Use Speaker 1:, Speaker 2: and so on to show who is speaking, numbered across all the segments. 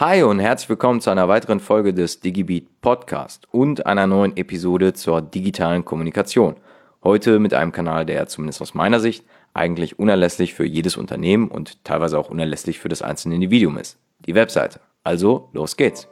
Speaker 1: Hi und herzlich willkommen zu einer weiteren Folge des DigiBeat Podcast und einer neuen Episode zur digitalen Kommunikation. Heute mit einem Kanal, der zumindest aus meiner Sicht eigentlich unerlässlich für jedes Unternehmen und teilweise auch unerlässlich für das einzelne Individuum ist. Die Webseite. Also, los geht's.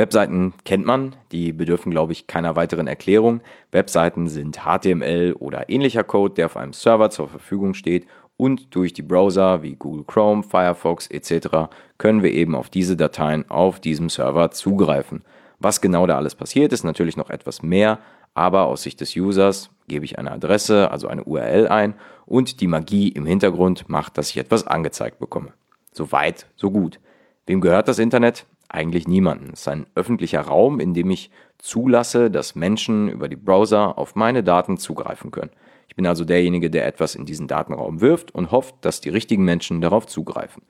Speaker 1: Webseiten kennt man, die bedürfen, glaube ich, keiner weiteren Erklärung. Webseiten sind HTML oder ähnlicher Code, der auf einem Server zur Verfügung steht und durch die Browser wie Google Chrome, Firefox etc. können wir eben auf diese Dateien auf diesem Server zugreifen. Was genau da alles passiert, ist natürlich noch etwas mehr, aber aus Sicht des Users gebe ich eine Adresse, also eine URL ein und die Magie im Hintergrund macht, dass ich etwas angezeigt bekomme. So weit, so gut. Wem gehört das Internet? Eigentlich niemanden. Es ist ein öffentlicher Raum, in dem ich zulasse, dass Menschen über die Browser auf meine Daten zugreifen können. Ich bin also derjenige, der etwas in diesen Datenraum wirft und hofft, dass die richtigen Menschen darauf zugreifen.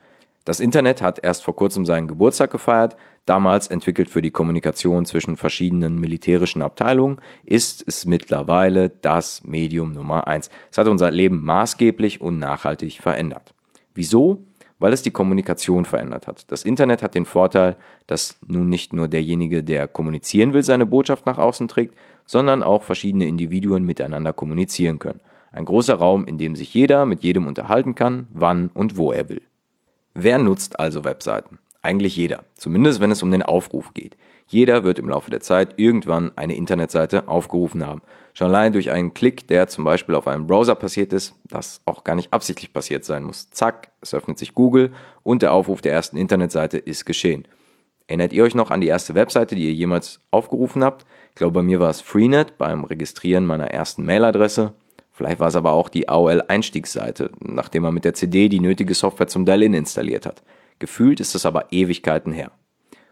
Speaker 1: Das Internet hat erst vor kurzem seinen Geburtstag gefeiert. Damals entwickelt für die Kommunikation zwischen verschiedenen militärischen Abteilungen, ist es mittlerweile das Medium Nummer eins. Es hat unser Leben maßgeblich und nachhaltig verändert. Wieso? Weil es die Kommunikation verändert hat. Das Internet hat den Vorteil, dass nun nicht nur derjenige, der kommunizieren will, seine Botschaft nach außen trägt, sondern auch verschiedene Individuen miteinander kommunizieren können. Ein großer Raum, in dem sich jeder mit jedem unterhalten kann, wann und wo er will. Wer nutzt also Webseiten? Eigentlich jeder, zumindest wenn es um den Aufruf geht. Jeder wird im Laufe der Zeit irgendwann eine Internetseite aufgerufen haben. Schon allein durch einen Klick, der zum Beispiel auf einem Browser passiert ist, das auch gar nicht absichtlich passiert sein muss. Zack, es öffnet sich Google und der Aufruf der ersten Internetseite ist geschehen. Erinnert ihr euch noch an die erste Webseite, die ihr jemals aufgerufen habt? Ich glaube, bei mir war es Freenet beim Registrieren meiner ersten Mailadresse. Vielleicht war es aber auch die AOL-Einstiegsseite, nachdem man mit der CD die nötige Software zum Dial-In installiert hat. Gefühlt ist es aber Ewigkeiten her.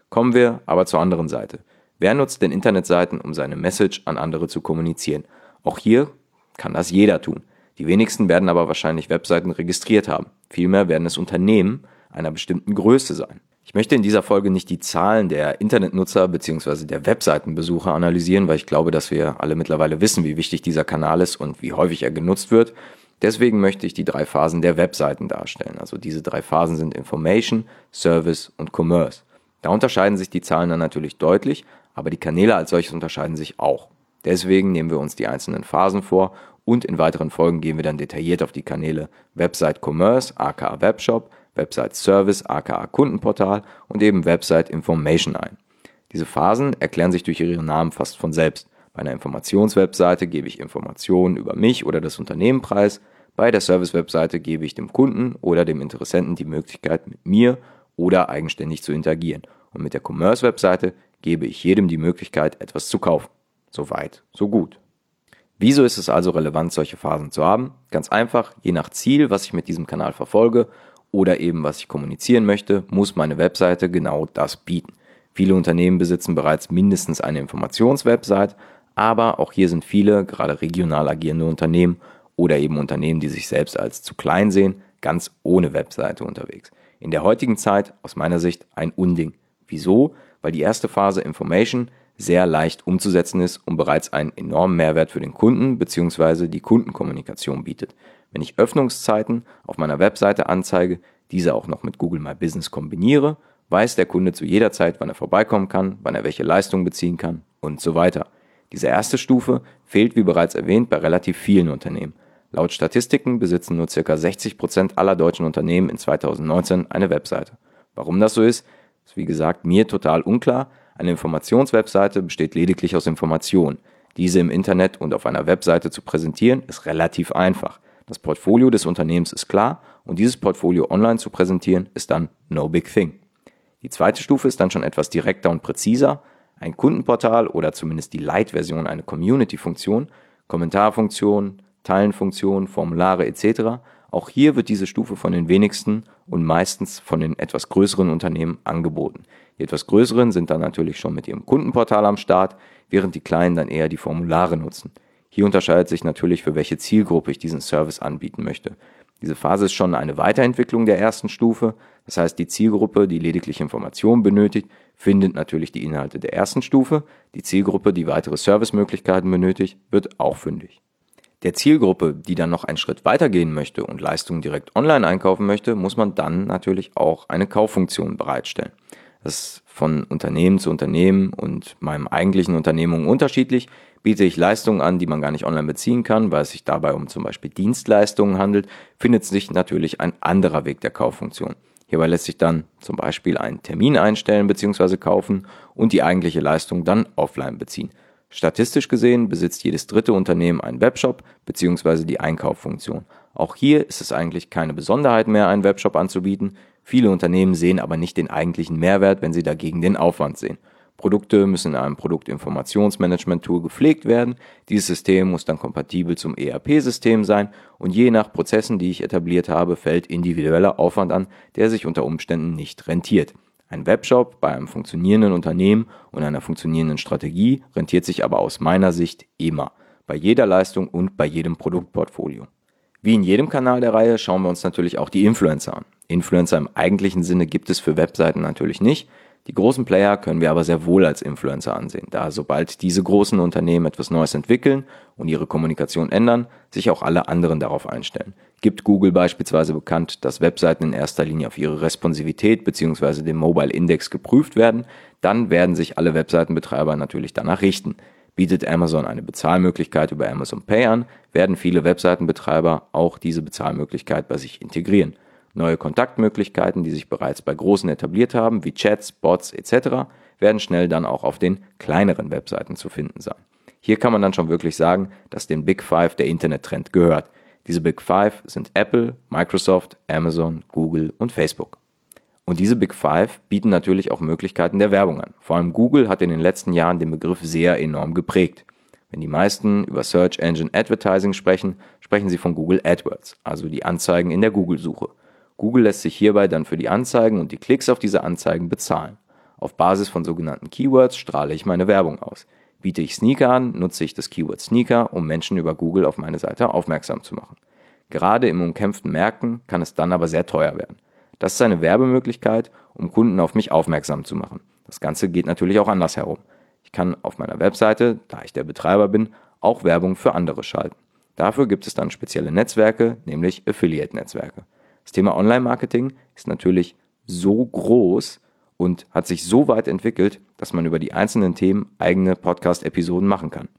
Speaker 1: Kommen wir aber zur anderen Seite. Wer nutzt denn Internetseiten, um seine Message an andere zu kommunizieren? Auch hier kann das jeder tun. Die wenigsten werden aber wahrscheinlich Webseiten registriert haben. Vielmehr werden es Unternehmen einer bestimmten Größe sein. Ich möchte in dieser Folge nicht die Zahlen der Internetnutzer bzw. der Webseitenbesucher analysieren, weil ich glaube, dass wir alle mittlerweile wissen, wie wichtig dieser Kanal ist und wie häufig er genutzt wird. Deswegen möchte ich die drei Phasen der Webseiten darstellen. Also diese drei Phasen sind Information, Service und Commerce. Da unterscheiden sich die Zahlen dann natürlich deutlich, aber die Kanäle als solches unterscheiden sich auch. Deswegen nehmen wir uns die einzelnen Phasen vor und in weiteren Folgen gehen wir dann detailliert auf die Kanäle Website Commerce, aka Webshop, Website Service, aka Kundenportal und eben Website Information ein. Diese Phasen erklären sich durch ihre Namen fast von selbst. Bei einer Informationswebseite gebe ich Informationen über mich oder das Unternehmen preis. Bei der Service-Webseite gebe ich dem Kunden oder dem Interessenten die Möglichkeit, mit mir oder eigenständig zu interagieren. Und mit der Commerce-Webseite gebe ich jedem die Möglichkeit, etwas zu kaufen. So weit, so gut. Wieso ist es also relevant, solche Phasen zu haben? Ganz einfach, je nach Ziel, was ich mit diesem Kanal verfolge oder eben was ich kommunizieren möchte, muss meine Webseite genau das bieten. Viele Unternehmen besitzen bereits mindestens eine Informationswebsite, aber auch hier sind viele, gerade regional agierende Unternehmen oder eben Unternehmen, die sich selbst als zu klein sehen, ganz ohne Webseite unterwegs. In der heutigen Zeit aus meiner Sicht ein Unding. Wieso? Weil die erste Phase Information sehr leicht umzusetzen ist und bereits einen enormen Mehrwert für den Kunden bzw. die Kundenkommunikation bietet. Wenn ich Öffnungszeiten auf meiner Webseite anzeige, diese auch noch mit Google My Business kombiniere, weiß der Kunde zu jeder Zeit, wann er vorbeikommen kann, wann er welche Leistung beziehen kann und so weiter. Diese erste Stufe fehlt, wie bereits erwähnt, bei relativ vielen Unternehmen. Laut Statistiken besitzen nur ca. 60 Prozent aller deutschen Unternehmen in 2019 eine Webseite. Warum das so ist, ist wie gesagt mir total unklar. Eine Informationswebseite besteht lediglich aus Informationen. Diese im Internet und auf einer Webseite zu präsentieren, ist relativ einfach. Das Portfolio des Unternehmens ist klar und dieses Portfolio online zu präsentieren, ist dann no big thing. Die zweite Stufe ist dann schon etwas direkter und präziser. Ein Kundenportal oder zumindest die Light-Version, eine Community-Funktion, Kommentarfunktion, Teilenfunktionen, Formulare etc. Auch hier wird diese Stufe von den wenigsten und meistens von den etwas größeren Unternehmen angeboten. Die etwas größeren sind dann natürlich schon mit ihrem Kundenportal am Start, während die kleinen dann eher die Formulare nutzen. Hier unterscheidet sich natürlich, für welche Zielgruppe ich diesen Service anbieten möchte. Diese Phase ist schon eine Weiterentwicklung der ersten Stufe. Das heißt, die Zielgruppe, die lediglich Informationen benötigt, findet natürlich die Inhalte der ersten Stufe. Die Zielgruppe, die weitere Servicemöglichkeiten benötigt, wird auch fündig. Der Zielgruppe, die dann noch einen Schritt weitergehen möchte und Leistungen direkt online einkaufen möchte, muss man dann natürlich auch eine Kauffunktion bereitstellen. Das ist von Unternehmen zu Unternehmen und meinem eigentlichen Unternehmung unterschiedlich. Biete ich Leistungen an, die man gar nicht online beziehen kann, weil es sich dabei um zum Beispiel Dienstleistungen handelt, findet sich natürlich ein anderer Weg der Kauffunktion. Hierbei lässt sich dann zum Beispiel einen Termin einstellen bzw. kaufen und die eigentliche Leistung dann offline beziehen. Statistisch gesehen besitzt jedes dritte Unternehmen einen Webshop bzw. die Einkauffunktion. Auch hier ist es eigentlich keine Besonderheit mehr, einen Webshop anzubieten. Viele Unternehmen sehen aber nicht den eigentlichen Mehrwert, wenn sie dagegen den Aufwand sehen. Produkte müssen in einem Produktinformationsmanagement-Tool gepflegt werden. Dieses System muss dann kompatibel zum ERP-System sein und je nach Prozessen, die ich etabliert habe, fällt individueller Aufwand an, der sich unter Umständen nicht rentiert. Ein Webshop bei einem funktionierenden Unternehmen und einer funktionierenden Strategie rentiert sich aber aus meiner Sicht immer, bei jeder Leistung und bei jedem Produktportfolio. Wie in jedem Kanal der Reihe schauen wir uns natürlich auch die Influencer an. Influencer im eigentlichen Sinne gibt es für Webseiten natürlich nicht. Die großen Player können wir aber sehr wohl als Influencer ansehen, da sobald diese großen Unternehmen etwas Neues entwickeln und ihre Kommunikation ändern, sich auch alle anderen darauf einstellen. Gibt Google beispielsweise bekannt, dass Webseiten in erster Linie auf ihre Responsivität bzw. den Mobile Index geprüft werden, dann werden sich alle Webseitenbetreiber natürlich danach richten. Bietet Amazon eine Bezahlmöglichkeit über Amazon Pay an, werden viele Webseitenbetreiber auch diese Bezahlmöglichkeit bei sich integrieren. Neue Kontaktmöglichkeiten, die sich bereits bei großen etabliert haben, wie Chats, Bots etc., werden schnell dann auch auf den kleineren Webseiten zu finden sein. Hier kann man dann schon wirklich sagen, dass den Big Five der Internettrend gehört. Diese Big Five sind Apple, Microsoft, Amazon, Google und Facebook. Und diese Big Five bieten natürlich auch Möglichkeiten der Werbung an. Vor allem Google hat in den letzten Jahren den Begriff sehr enorm geprägt. Wenn die meisten über Search Engine Advertising sprechen, sprechen sie von Google AdWords, also die Anzeigen in der Google-Suche. Google lässt sich hierbei dann für die Anzeigen und die Klicks auf diese Anzeigen bezahlen. Auf Basis von sogenannten Keywords strahle ich meine Werbung aus. Biete ich Sneaker an, nutze ich das Keyword Sneaker, um Menschen über Google auf meine Seite aufmerksam zu machen. Gerade im umkämpften Märkten kann es dann aber sehr teuer werden. Das ist eine Werbemöglichkeit, um Kunden auf mich aufmerksam zu machen. Das Ganze geht natürlich auch andersherum. Ich kann auf meiner Webseite, da ich der Betreiber bin, auch Werbung für andere schalten. Dafür gibt es dann spezielle Netzwerke, nämlich Affiliate-Netzwerke. Das Thema Online-Marketing ist natürlich so groß und hat sich so weit entwickelt, dass man über die einzelnen Themen eigene Podcast-Episoden machen kann.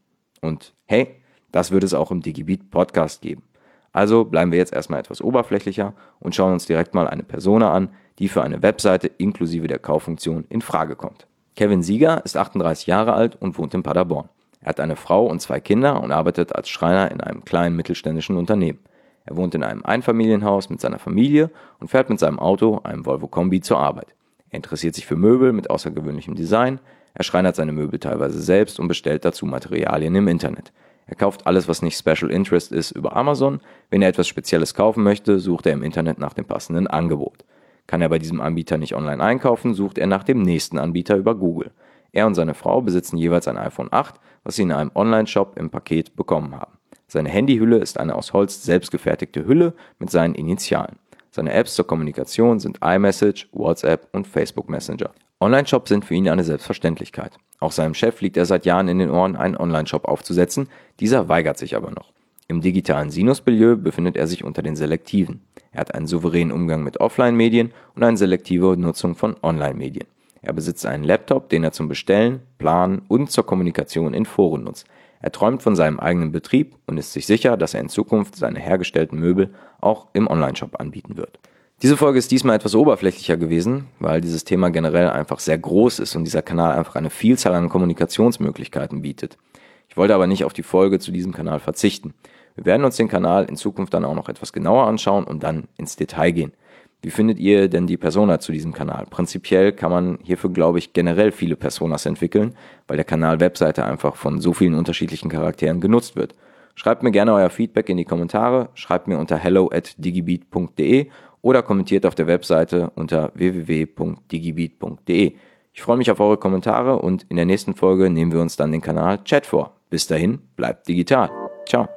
Speaker 1: Und hey, das wird es auch im Digibeat Podcast geben. Also bleiben wir jetzt erstmal etwas oberflächlicher und schauen uns direkt mal eine Persona an, die für eine Webseite inklusive der Kauffunktion in Frage kommt. Kevin Sieger ist 38 Jahre alt und wohnt in Paderborn. Er hat eine Frau und zwei Kinder und arbeitet als Schreiner in einem kleinen mittelständischen Unternehmen. Er wohnt in einem Einfamilienhaus mit seiner Familie und fährt mit seinem Auto, einem Volvo Kombi, zur Arbeit. Er interessiert sich für Möbel mit außergewöhnlichem Design, er schreinert seine Möbel teilweise selbst und bestellt dazu Materialien im Internet. Er kauft alles, was nicht Special Interest ist, über Amazon. Wenn er etwas Spezielles kaufen möchte, sucht er im Internet nach dem passenden Angebot. Kann er bei diesem Anbieter nicht online einkaufen, sucht er nach dem nächsten Anbieter über Google. Er und seine Frau besitzen jeweils ein iPhone 8, was sie in einem Online-Shop im Paket bekommen haben. Seine Handyhülle ist eine aus Holz selbstgefertigte Hülle mit seinen Initialen. Seine Apps zur Kommunikation sind iMessage, WhatsApp und Facebook Messenger. Online-Shops sind für ihn eine Selbstverständlichkeit. Auch seinem Chef liegt er seit Jahren in den Ohren, einen Online-Shop aufzusetzen, dieser weigert sich aber noch. Im digitalen Sinus-Milieu befindet er sich unter den Selektiven. Er hat einen souveränen Umgang mit Offline-Medien und eine selektive Nutzung von Online-Medien. Er besitzt einen Laptop, den er zum Bestellen, Planen und zur Kommunikation in Foren nutzt. Er träumt von seinem eigenen Betrieb und ist sich sicher, dass er in Zukunft seine hergestellten Möbel auch im Onlineshop anbieten wird. Diese Folge ist diesmal etwas oberflächlicher gewesen, weil dieses Thema generell einfach sehr groß ist und dieser Kanal einfach eine Vielzahl an Kommunikationsmöglichkeiten bietet. Ich wollte aber nicht auf die Folge zu diesem Kanal verzichten. Wir werden uns den Kanal in Zukunft dann auch noch etwas genauer anschauen und dann ins Detail gehen. Wie findet ihr denn die Persona zu diesem Kanal? Prinzipiell kann man hierfür, glaube ich, generell viele Personas entwickeln, weil der Kanal Webseite einfach von so vielen unterschiedlichen Charakteren genutzt wird. Schreibt mir gerne euer Feedback in die Kommentare, schreibt mir unter hello at digibeat.de oder kommentiert auf der Webseite unter www.digibeat.de. Ich freue mich auf eure Kommentare und in der nächsten Folge nehmen wir uns dann den Kanal Chat vor. Bis dahin, bleibt digital. Ciao.